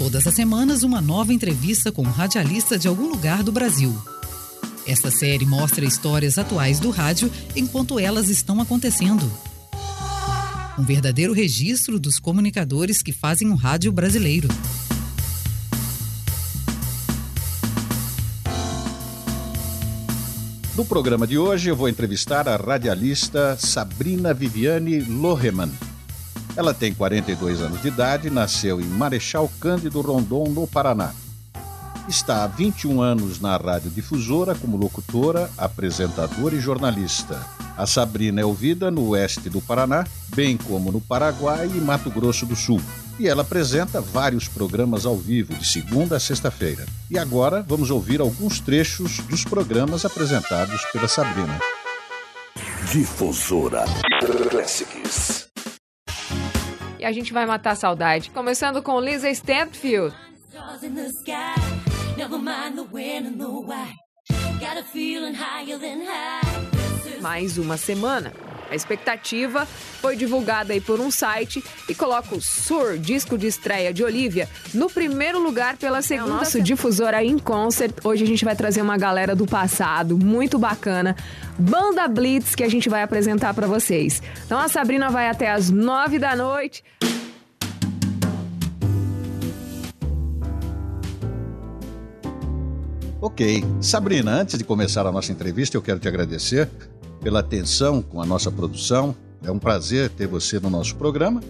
Todas as semanas, uma nova entrevista com um radialista de algum lugar do Brasil. Esta série mostra histórias atuais do rádio enquanto elas estão acontecendo. Um verdadeiro registro dos comunicadores que fazem o rádio brasileiro. No programa de hoje, eu vou entrevistar a radialista Sabrina Viviane Lohemann. Ela tem 42 anos de idade, nasceu em Marechal Cândido Rondon, no Paraná. Está há 21 anos na radiodifusora como locutora, apresentadora e jornalista. A Sabrina é ouvida no oeste do Paraná, bem como no Paraguai e Mato Grosso do Sul. E ela apresenta vários programas ao vivo, de segunda a sexta-feira. E agora vamos ouvir alguns trechos dos programas apresentados pela Sabrina. Difusora Classics. E a gente vai matar a saudade. Começando com Lisa Stanfield. Mais uma semana. A expectativa foi divulgada aí por um site e coloca o Sur, disco de estreia de Olivia, no primeiro lugar pela segunda. É nosso difusora em concert. Hoje a gente vai trazer uma galera do passado, muito bacana. Banda Blitz que a gente vai apresentar para vocês. Então a Sabrina vai até as nove da noite. Ok. Sabrina, antes de começar a nossa entrevista, eu quero te agradecer pela atenção com a nossa produção. É um prazer ter você no nosso programa,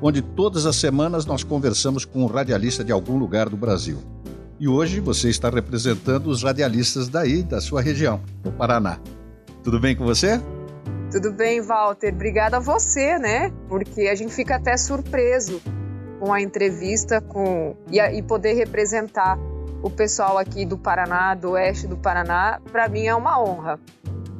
onde todas as semanas nós conversamos com um radialista de algum lugar do Brasil. E hoje você está representando os radialistas daí, da sua região, do Paraná. Tudo bem com você? Tudo bem, Walter. Obrigada a você, né? Porque a gente fica até surpreso com a entrevista com e, a, e poder representar o pessoal aqui do Paraná, do oeste do Paraná, para mim é uma honra.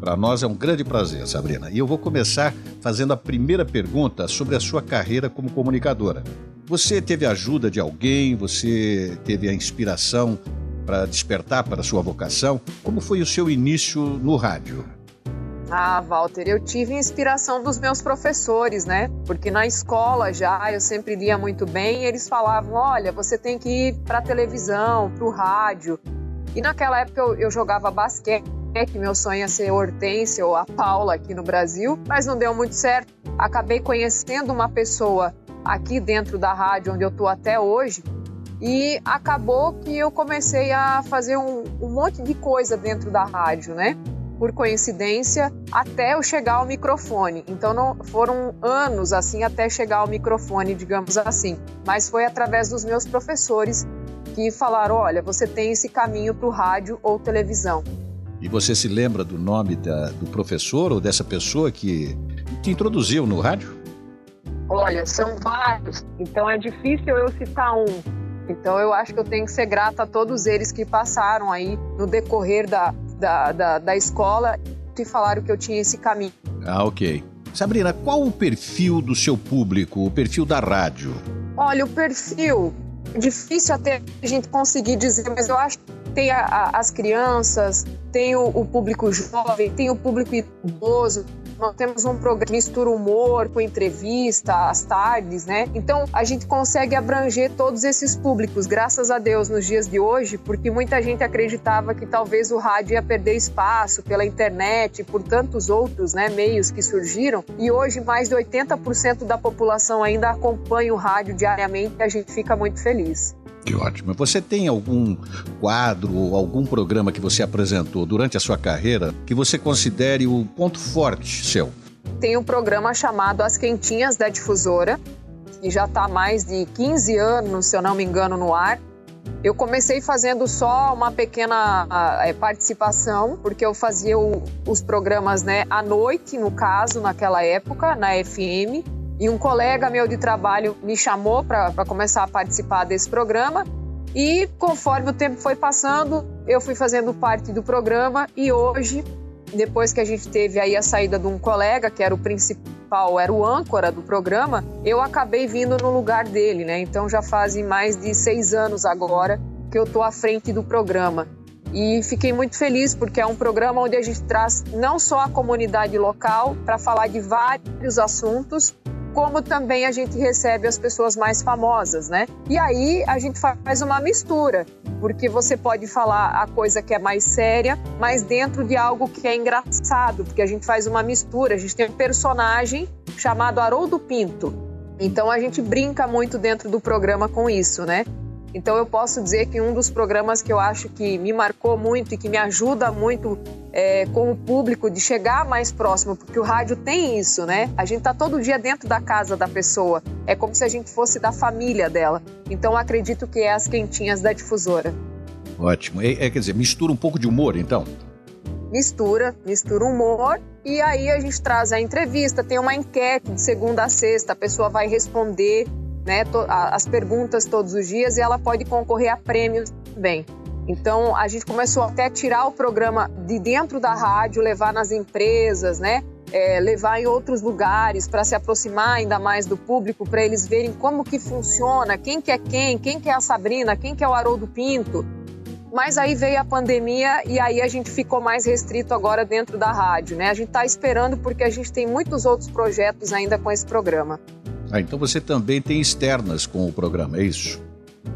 Para nós é um grande prazer, Sabrina. E eu vou começar fazendo a primeira pergunta sobre a sua carreira como comunicadora. Você teve a ajuda de alguém? Você teve a inspiração para despertar para a sua vocação? Como foi o seu início no rádio? Ah, Walter, eu tive inspiração dos meus professores, né? Porque na escola já eu sempre lia muito bem e eles falavam: olha, você tem que ir para televisão, para o rádio. E naquela época eu, eu jogava basquete, meu sonho ia ser Hortência ou a Paula aqui no Brasil, mas não deu muito certo. Acabei conhecendo uma pessoa aqui dentro da rádio onde eu tô até hoje e acabou que eu comecei a fazer um, um monte de coisa dentro da rádio, né? por coincidência, até eu chegar ao microfone. Então não foram anos assim até chegar ao microfone, digamos assim. Mas foi através dos meus professores que falaram: olha, você tem esse caminho para o rádio ou televisão. E você se lembra do nome da, do professor ou dessa pessoa que te introduziu no rádio? Olha, são vários, então é difícil eu citar um. Então eu acho que eu tenho que ser grata a todos eles que passaram aí no decorrer da, da, da, da escola e falaram que eu tinha esse caminho. Ah, ok. Sabrina, qual o perfil do seu público, o perfil da rádio? Olha, o perfil, difícil até a gente conseguir dizer, mas eu acho que tem a, a, as crianças, tem o, o público jovem, tem o público idoso, nós temos um programa que mistura humor com entrevista, às tardes, né? Então a gente consegue abranger todos esses públicos, graças a Deus, nos dias de hoje, porque muita gente acreditava que talvez o rádio ia perder espaço pela internet por tantos outros né, meios que surgiram. E hoje mais de 80% da população ainda acompanha o rádio diariamente e a gente fica muito feliz. Que ótimo. Você tem algum quadro ou algum programa que você apresentou durante a sua carreira que você considere o ponto forte seu? Tem um programa chamado As Quentinhas da Difusora, que já está há mais de 15 anos, se eu não me engano, no ar. Eu comecei fazendo só uma pequena é, participação, porque eu fazia o, os programas né, à noite, no caso, naquela época, na FM. E um colega meu de trabalho me chamou para começar a participar desse programa. E conforme o tempo foi passando, eu fui fazendo parte do programa e hoje, depois que a gente teve aí a saída de um colega, que era o principal, era o âncora do programa, eu acabei vindo no lugar dele, né? Então já fazem mais de seis anos agora que eu tô à frente do programa. E fiquei muito feliz porque é um programa onde a gente traz não só a comunidade local para falar de vários assuntos, como também a gente recebe as pessoas mais famosas, né? E aí a gente faz uma mistura, porque você pode falar a coisa que é mais séria, mas dentro de algo que é engraçado, porque a gente faz uma mistura. A gente tem um personagem chamado Haroldo Pinto. Então a gente brinca muito dentro do programa com isso, né? Então eu posso dizer que um dos programas que eu acho que me marcou muito e que me ajuda muito é, com o público de chegar mais próximo, porque o rádio tem isso, né? A gente tá todo dia dentro da casa da pessoa. É como se a gente fosse da família dela. Então acredito que é as quentinhas da difusora. Ótimo. É, é, quer dizer, mistura um pouco de humor, então? Mistura, mistura humor e aí a gente traz a entrevista, tem uma enquete de segunda a sexta, a pessoa vai responder né, as perguntas todos os dias e ela pode concorrer a prêmios também. Então a gente começou até a tirar o programa de dentro da rádio, levar nas empresas, né? É, levar em outros lugares para se aproximar ainda mais do público, para eles verem como que funciona, quem que é quem, quem que é a Sabrina, quem que é o Haroldo Pinto. Mas aí veio a pandemia e aí a gente ficou mais restrito agora dentro da rádio, né? A gente está esperando porque a gente tem muitos outros projetos ainda com esse programa. Ah, então você também tem externas com o programa, é isso?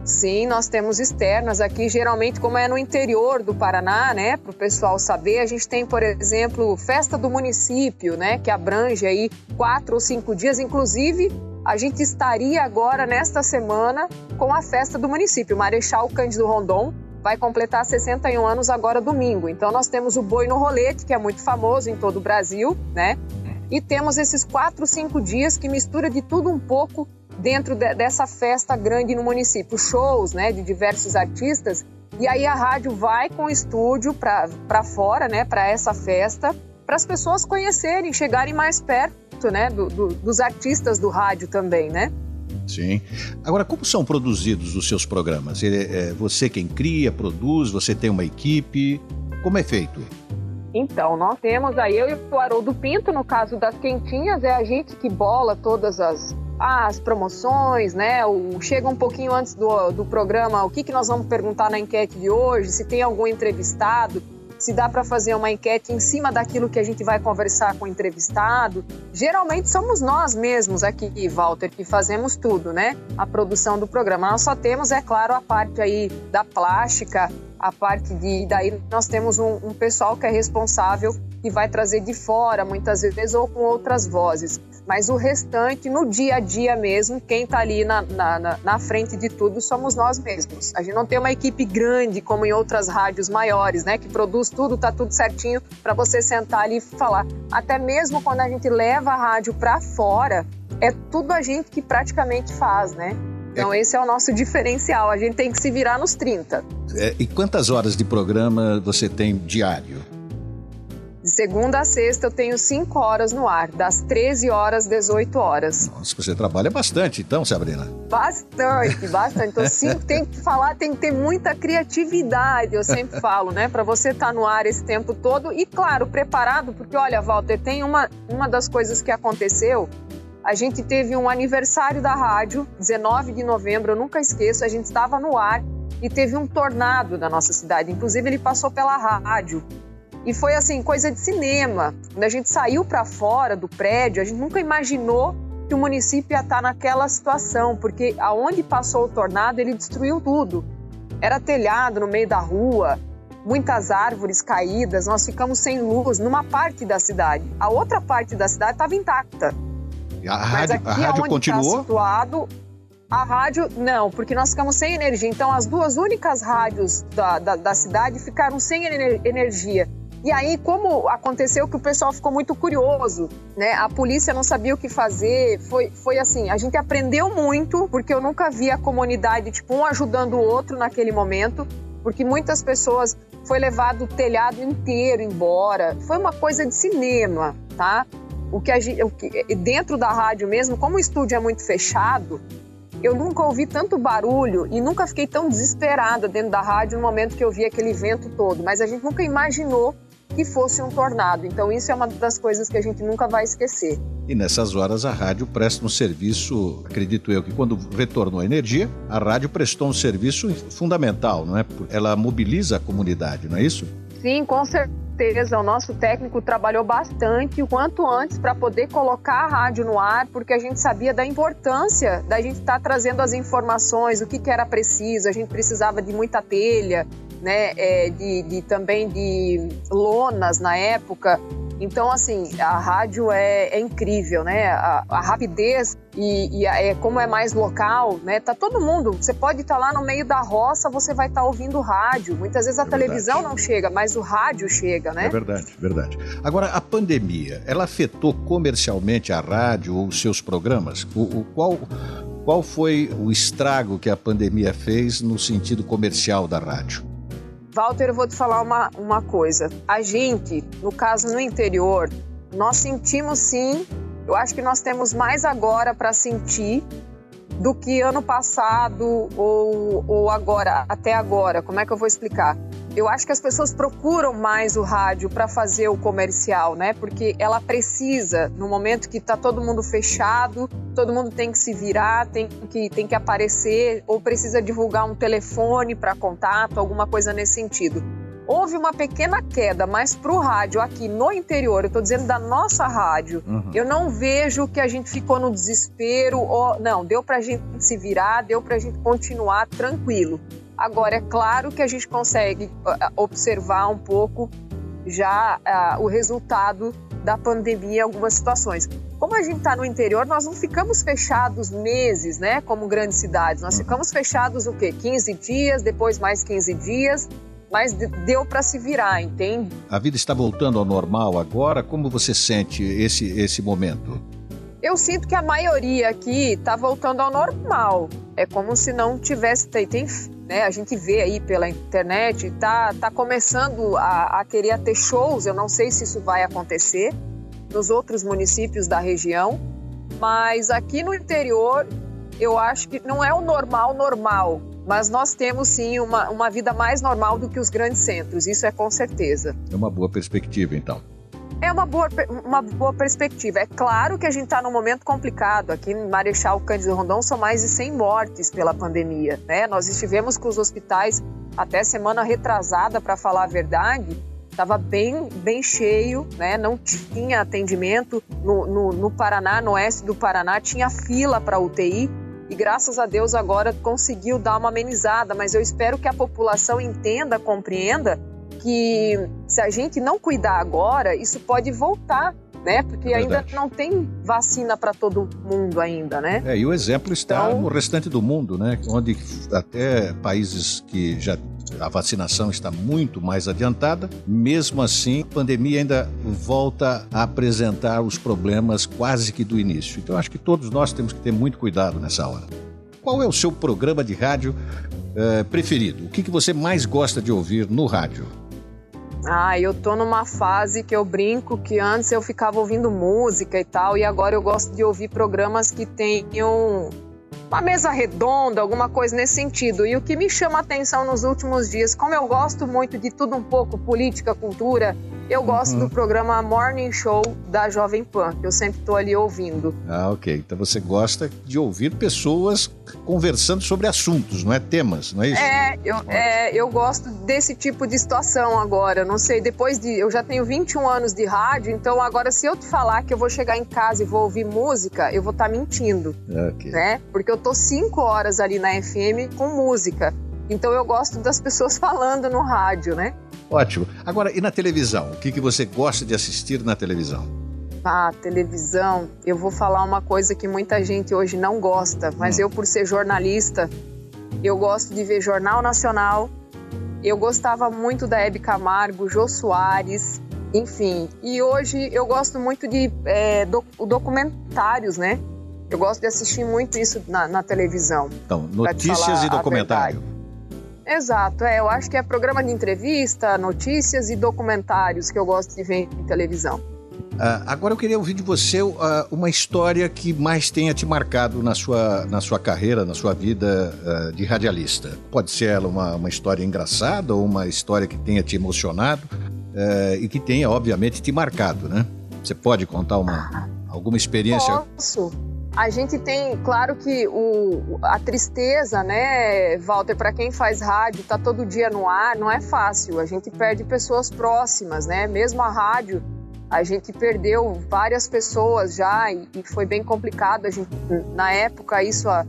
Sim, nós temos externas aqui, geralmente como é no interior do Paraná, né, para o pessoal saber, a gente tem, por exemplo, festa do município, né, que abrange aí quatro ou cinco dias, inclusive a gente estaria agora nesta semana com a festa do município, Marechal Cândido Rondon vai completar 61 anos agora domingo, então nós temos o Boi no Rolete, que é muito famoso em todo o Brasil, né, e temos esses quatro, cinco dias que mistura de tudo um pouco dentro de, dessa festa grande no município. Shows né, de diversos artistas. E aí a rádio vai com o estúdio para fora, né, para essa festa, para as pessoas conhecerem, chegarem mais perto né, do, do, dos artistas do rádio também, né? Sim. Agora, como são produzidos os seus programas? É, é você quem cria, produz, você tem uma equipe? Como é feito? Então, nós temos aí eu e o Haroldo Pinto, no caso das quentinhas, é a gente que bola todas as, as promoções, né? O, chega um pouquinho antes do, do programa o que, que nós vamos perguntar na enquete de hoje, se tem algum entrevistado, se dá para fazer uma enquete em cima daquilo que a gente vai conversar com o entrevistado. Geralmente somos nós mesmos aqui, Walter, que fazemos tudo, né? A produção do programa. Nós só temos, é claro, a parte aí da plástica, a parte de. Daí nós temos um, um pessoal que é responsável que vai trazer de fora, muitas vezes, ou com outras vozes. Mas o restante, no dia a dia mesmo, quem está ali na, na, na, frente de tudo somos nós mesmos. A gente não tem uma equipe grande como em outras rádios maiores, né? Que produz tudo, tá tudo certinho para você sentar ali e falar. Até mesmo quando a gente leva a rádio para fora, é tudo a gente que praticamente faz, né? Então, esse é o nosso diferencial. A gente tem que se virar nos 30. É, e quantas horas de programa você tem diário? De segunda a sexta eu tenho 5 horas no ar, das 13 horas às 18 horas. Nossa, você trabalha bastante então, Sabrina? Bastante, bastante. Então, sim, tem que falar, tem que ter muita criatividade, eu sempre falo, né? Para você estar tá no ar esse tempo todo e, claro, preparado, porque olha, Walter, tem uma, uma das coisas que aconteceu a gente teve um aniversário da rádio, 19 de novembro, eu nunca esqueço, a gente estava no ar e teve um tornado na nossa cidade. Inclusive, ele passou pela rádio. E foi assim, coisa de cinema. Quando a gente saiu para fora do prédio, a gente nunca imaginou que o município ia estar naquela situação, porque aonde passou o tornado, ele destruiu tudo. Era telhado no meio da rua, muitas árvores caídas, nós ficamos sem luz numa parte da cidade. A outra parte da cidade estava intacta. A rádio, a rádio tá continuou? Tá situado, a rádio, não, porque nós ficamos sem energia. Então, as duas únicas rádios da, da, da cidade ficaram sem energia. E aí, como aconteceu que o pessoal ficou muito curioso, né? A polícia não sabia o que fazer. Foi, foi assim, a gente aprendeu muito, porque eu nunca vi a comunidade, tipo, um ajudando o outro naquele momento, porque muitas pessoas foi levado o telhado inteiro embora. Foi uma coisa de cinema, tá? O que, a, o que dentro da rádio mesmo, como o estúdio é muito fechado, eu nunca ouvi tanto barulho e nunca fiquei tão desesperada dentro da rádio no momento que eu vi aquele vento todo. Mas a gente nunca imaginou que fosse um tornado. Então isso é uma das coisas que a gente nunca vai esquecer. E nessas horas a rádio presta um serviço, acredito eu, que quando retornou a energia, a rádio prestou um serviço fundamental, não é? Ela mobiliza a comunidade, não é isso? Sim, com certeza certeza, o nosso técnico trabalhou bastante o quanto antes para poder colocar a rádio no ar, porque a gente sabia da importância da gente estar tá trazendo as informações, o que, que era preciso, a gente precisava de muita telha, né, é, de, de, também de lonas na época. Então, assim, a rádio é, é incrível, né? A, a rapidez e, e a, é, como é mais local, né? Tá todo mundo. Você pode estar tá lá no meio da roça, você vai estar tá ouvindo rádio. Muitas vezes a é televisão verdade. não chega, mas o rádio chega, né? É verdade, verdade. Agora, a pandemia, ela afetou comercialmente a rádio ou os seus programas? O, o qual, qual foi o estrago que a pandemia fez no sentido comercial da rádio? Walter, eu vou te falar uma, uma coisa. A gente, no caso no interior, nós sentimos sim, eu acho que nós temos mais agora para sentir do que ano passado ou, ou agora, até agora. Como é que eu vou explicar? Eu acho que as pessoas procuram mais o rádio para fazer o comercial, né? Porque ela precisa, no momento que está todo mundo fechado, todo mundo tem que se virar, tem que, tem que aparecer, ou precisa divulgar um telefone para contato, alguma coisa nesse sentido. Houve uma pequena queda, mas para o rádio aqui no interior, eu estou dizendo da nossa rádio, uhum. eu não vejo que a gente ficou no desespero, ou, não, deu para a gente se virar, deu para a gente continuar tranquilo. Agora, é claro que a gente consegue observar um pouco já uh, o resultado da pandemia em algumas situações. Como a gente está no interior, nós não ficamos fechados meses, né? Como grandes cidades. Nós uhum. ficamos fechados o quê? 15 dias, depois mais 15 dias, mas deu para se virar, entende? A vida está voltando ao normal agora. Como você sente esse, esse momento? Eu sinto que a maioria aqui está voltando ao normal. É como se não tivesse. Tem, né, a gente vê aí pela internet, tá, tá começando a, a querer ter shows. Eu não sei se isso vai acontecer nos outros municípios da região, mas aqui no interior eu acho que não é o normal normal, mas nós temos sim uma, uma vida mais normal do que os grandes centros, isso é com certeza. É uma boa perspectiva, então. É uma boa, uma boa perspectiva. É claro que a gente está num momento complicado. Aqui em Marechal Cândido Rondon são mais de 100 mortes pela pandemia. Né? Nós estivemos com os hospitais até semana retrasada, para falar a verdade, estava bem, bem cheio, né? não tinha atendimento. No, no, no Paraná, no oeste do Paraná, tinha fila para UTI e graças a Deus agora conseguiu dar uma amenizada, mas eu espero que a população entenda, compreenda que se a gente não cuidar agora, isso pode voltar né? Porque é ainda não tem vacina para todo mundo ainda, né? É, e o exemplo está então... no restante do mundo, né? Onde até países que já a vacinação está muito mais adiantada, mesmo assim, a pandemia ainda volta a apresentar os problemas quase que do início. Então, acho que todos nós temos que ter muito cuidado nessa hora. Qual é o seu programa de rádio eh, preferido? O que, que você mais gosta de ouvir no rádio? Ah, eu tô numa fase que eu brinco que antes eu ficava ouvindo música e tal, e agora eu gosto de ouvir programas que tenham uma mesa redonda, alguma coisa nesse sentido. E o que me chama a atenção nos últimos dias, como eu gosto muito de tudo um pouco, política, cultura, eu gosto uhum. do programa Morning Show da Jovem Pan, que eu sempre estou ali ouvindo. Ah, ok. Então você gosta de ouvir pessoas conversando sobre assuntos, não é temas, não é isso? É, eu, é, eu gosto desse tipo de situação agora. Não sei, depois de. Eu já tenho 21 anos de rádio, então agora se eu te falar que eu vou chegar em casa e vou ouvir música, eu vou estar tá mentindo. Okay. Né? Porque eu tô 5 horas ali na FM com música. Então eu gosto das pessoas falando no rádio, né? Ótimo. Agora, e na televisão? O que, que você gosta de assistir na televisão? Ah, televisão, eu vou falar uma coisa que muita gente hoje não gosta, mas hum. eu, por ser jornalista, eu gosto de ver Jornal Nacional. Eu gostava muito da Hebe Camargo, Jô Soares, enfim. E hoje eu gosto muito de é, documentários, né? Eu gosto de assistir muito isso na, na televisão. Então, notícias e documentário. Exato, é, eu acho que é programa de entrevista, notícias e documentários que eu gosto de ver em televisão. Uh, agora eu queria ouvir de você uh, uma história que mais tenha te marcado na sua, na sua carreira, na sua vida uh, de radialista. Pode ser ela uma, uma história engraçada ou uma história que tenha te emocionado e que tenha, obviamente, te marcado, né? Você pode contar uma, alguma experiência? Posso. A gente tem, claro que o, a tristeza, né, Walter, para quem faz rádio, tá todo dia no ar, não é fácil. A gente perde pessoas próximas, né? Mesmo a rádio, a gente perdeu várias pessoas já e, e foi bem complicado. A gente, na época, isso, a,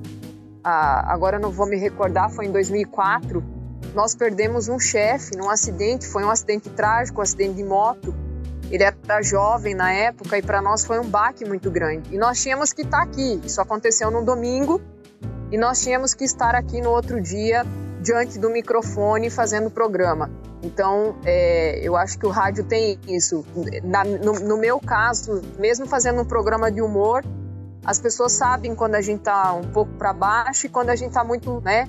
a, agora não vou me recordar, foi em 2004. Nós perdemos um chefe num acidente, foi um acidente trágico, um acidente de moto ele era jovem na época e para nós foi um baque muito grande. E nós tínhamos que estar tá aqui. Isso aconteceu no domingo e nós tínhamos que estar aqui no outro dia diante do microfone fazendo o programa. Então, é, eu acho que o rádio tem isso. Na, no, no, meu caso, mesmo fazendo um programa de humor, as pessoas sabem quando a gente está um pouco para baixo e quando a gente está muito, né,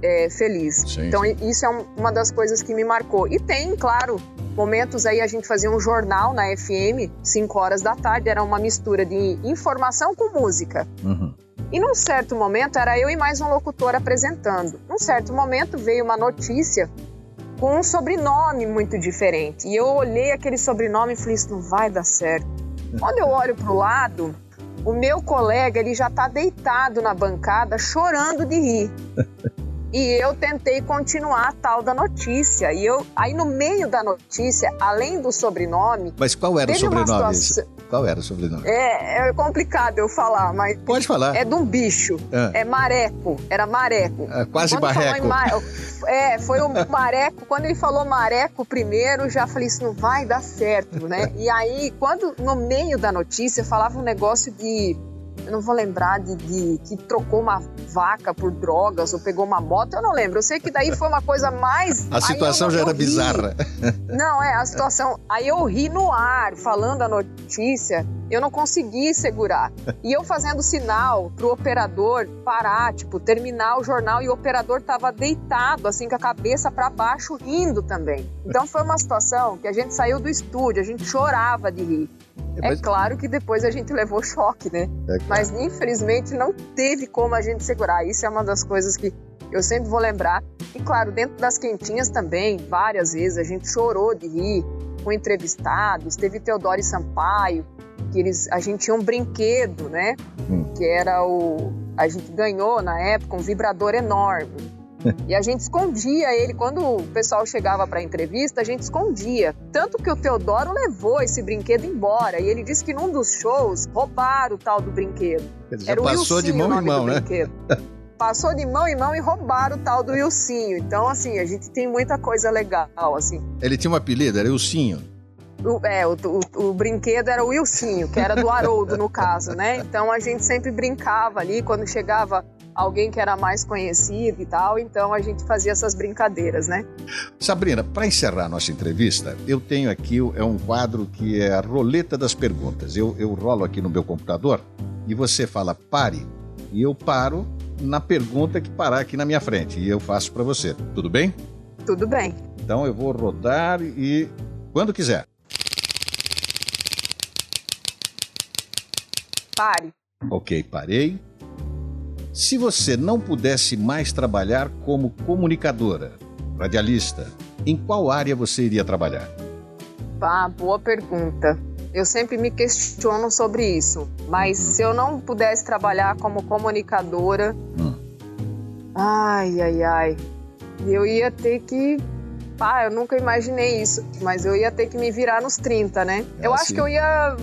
é, feliz. Sim, então, isso é uma das coisas que me marcou. E tem, claro, momentos aí a gente fazia um jornal na FM, 5 horas da tarde, era uma mistura de informação com música. Uhum. E num certo momento era eu e mais um locutor apresentando. Num certo momento veio uma notícia com um sobrenome muito diferente. E eu olhei aquele sobrenome e falei: Isso não vai dar certo. Quando eu olho para o lado, o meu colega ele já está deitado na bancada chorando de rir. E eu tentei continuar a tal da notícia. E eu, aí no meio da notícia, além do sobrenome. Mas qual era o sobrenome? Situação... Qual era o sobrenome? É, é complicado eu falar, mas. Pode falar. É de um bicho. Ah. É mareco. Era mareco. É, quase barreco. Mar... É, foi o mareco. Quando ele falou mareco primeiro, já falei, isso não vai dar certo, né? E aí, quando no meio da notícia falava um negócio de não vou lembrar de, de, que trocou uma vaca por drogas ou pegou uma moto, eu não lembro. Eu sei que daí foi uma coisa mais. A situação eu, já eu era ri. bizarra. Não, é, a situação. Aí eu ri no ar, falando a notícia, eu não consegui segurar. E eu fazendo sinal pro operador parar, tipo, terminar o jornal e o operador tava deitado, assim, com a cabeça para baixo, rindo também. Então foi uma situação que a gente saiu do estúdio, a gente chorava de rir. É, mas... É claro que depois a gente levou choque, né? É claro. Mas infelizmente não teve como a gente segurar. Isso é uma das coisas que eu sempre vou lembrar. E claro, dentro das quentinhas também, várias vezes a gente chorou de rir com entrevistados. Teve Teodoro e Sampaio, que eles, a gente tinha um brinquedo, né? Hum. Que era o. A gente ganhou na época um vibrador enorme. E a gente escondia ele. Quando o pessoal chegava para a entrevista, a gente escondia. Tanto que o Teodoro levou esse brinquedo embora. E ele disse que num dos shows roubaram o tal do brinquedo. Ele Era passou Wilson, de mão em mão, né? Passou de mão em mão e roubaram o tal do Wilsinho. Então, assim, a gente tem muita coisa legal, assim. Ele tinha um apelido, era Wilsinho. O, é, o, o, o, brinquedo era o Wilsinho, que era do Haroldo, no caso, né? Então a gente sempre brincava ali, quando chegava alguém que era mais conhecido e tal, então a gente fazia essas brincadeiras, né? Sabrina, para encerrar nossa entrevista, eu tenho aqui é um quadro que é a roleta das perguntas. Eu, eu rolo aqui no meu computador e você fala pare e eu paro na pergunta que parar aqui na minha frente e eu faço para você. Tudo bem? Tudo bem. Então eu vou rodar e quando quiser. Pare. Ok, parei. Se você não pudesse mais trabalhar como comunicadora, radialista, em qual área você iria trabalhar? Ah, boa pergunta. Eu sempre me questiono sobre isso. Mas uhum. se eu não pudesse trabalhar como comunicadora. Hum. Ai, ai, ai. Eu ia ter que. Ah, eu nunca imaginei isso. Mas eu ia ter que me virar nos 30, né? É eu assim. acho que eu ia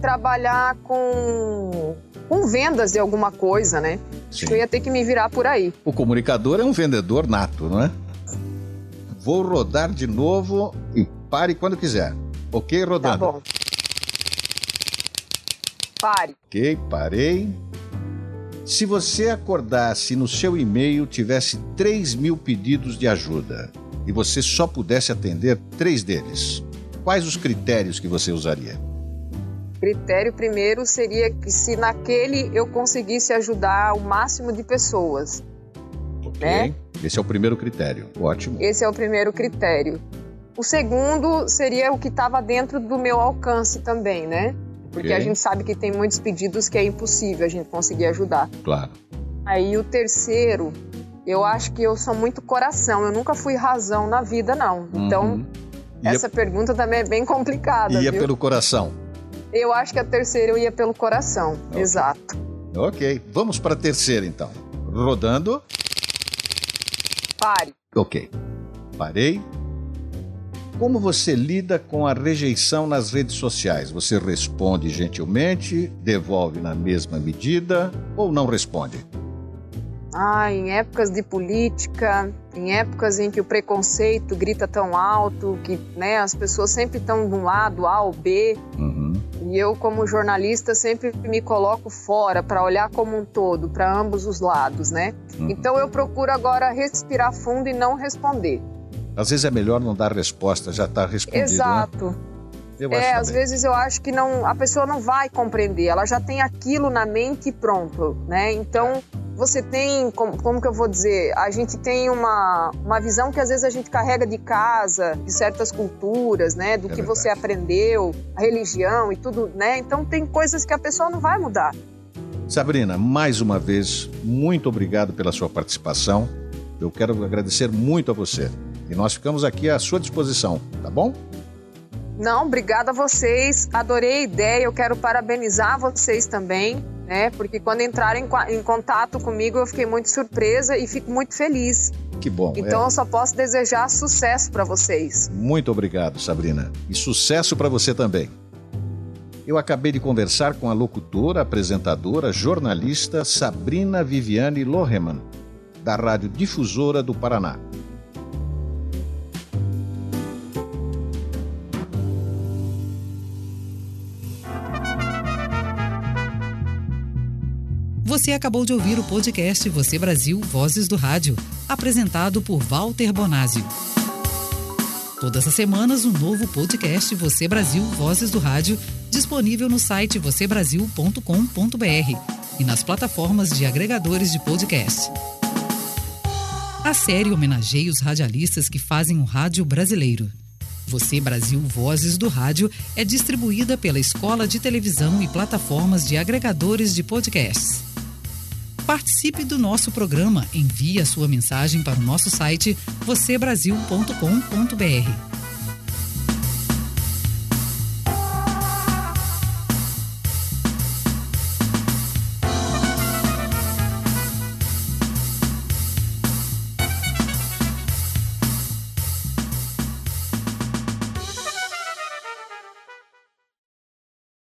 trabalhar com com vendas de alguma coisa, né? Sim. Eu ia ter que me virar por aí. O comunicador é um vendedor nato, não é? Vou rodar de novo e pare quando quiser. Ok, rodando. Tá bom. Pare. Ok, parei. Se você acordasse no seu e-mail tivesse 3 mil pedidos de ajuda e você só pudesse atender três deles, quais os critérios que você usaria? Critério primeiro seria que se naquele eu conseguisse ajudar o máximo de pessoas. Ok. Né? Esse é o primeiro critério. Ótimo. Esse é o primeiro critério. O segundo seria o que estava dentro do meu alcance também, né? Porque okay. a gente sabe que tem muitos pedidos que é impossível a gente conseguir ajudar. Claro. Aí o terceiro, eu acho que eu sou muito coração. Eu nunca fui razão na vida, não. Então, uhum. essa ia... pergunta também é bem complicada. Ia viu? pelo coração. Eu acho que a terceira eu ia pelo coração, okay. exato. Ok, vamos para a terceira então. Rodando. Pare. Ok, parei. Como você lida com a rejeição nas redes sociais? Você responde gentilmente, devolve na mesma medida ou não responde? Ah, em épocas de política, em épocas em que o preconceito grita tão alto, que né, as pessoas sempre estão de um lado A ou B, Uhum. E eu, como jornalista, sempre me coloco fora para olhar como um todo, para ambos os lados, né? Uhum. Então eu procuro agora respirar fundo e não responder. Às vezes é melhor não dar resposta, já está respondido, né? Exato. Eu acho É, às vezes eu acho que não, a pessoa não vai compreender, ela já tem aquilo na mente e pronto, né? Então você tem, como, como que eu vou dizer, a gente tem uma, uma visão que às vezes a gente carrega de casa, de certas culturas, né? Do É que verdade. você aprendeu, a religião e tudo, né? Então tem coisas que a pessoa não vai mudar. Sabrina, mais uma vez, muito obrigado pela sua participação. Eu quero agradecer muito a você. E nós ficamos aqui à sua disposição, tá bom? Não, obrigada a vocês. Adorei a ideia. Eu quero parabenizar vocês também, né? Porque quando entraram em, em contato comigo, eu fiquei muito surpresa e fico muito feliz. Que bom. Então é. eu só posso desejar sucesso para vocês. Muito obrigado, Sabrina. E sucesso para você também. Eu acabei de conversar com a locutora, apresentadora, jornalista Sabrina Viviane Lohemann, da Rádio Difusora do Paraná. Você acabou de ouvir o podcast Você Brasil Vozes do Rádio, apresentado por Walter Bonásio. Todas as semanas, um novo podcast Você Brasil Vozes do Rádio, disponível no site vocêbrasil.com.br e nas plataformas de agregadores de podcast. A série homenageia os radialistas que fazem o rádio brasileiro. Você Brasil Vozes do Rádio é distribuída pela Escola de Televisão e plataformas de agregadores de podcasts. Participe do nosso programa. Envie a sua mensagem para o nosso site vocêbrasil.com.br.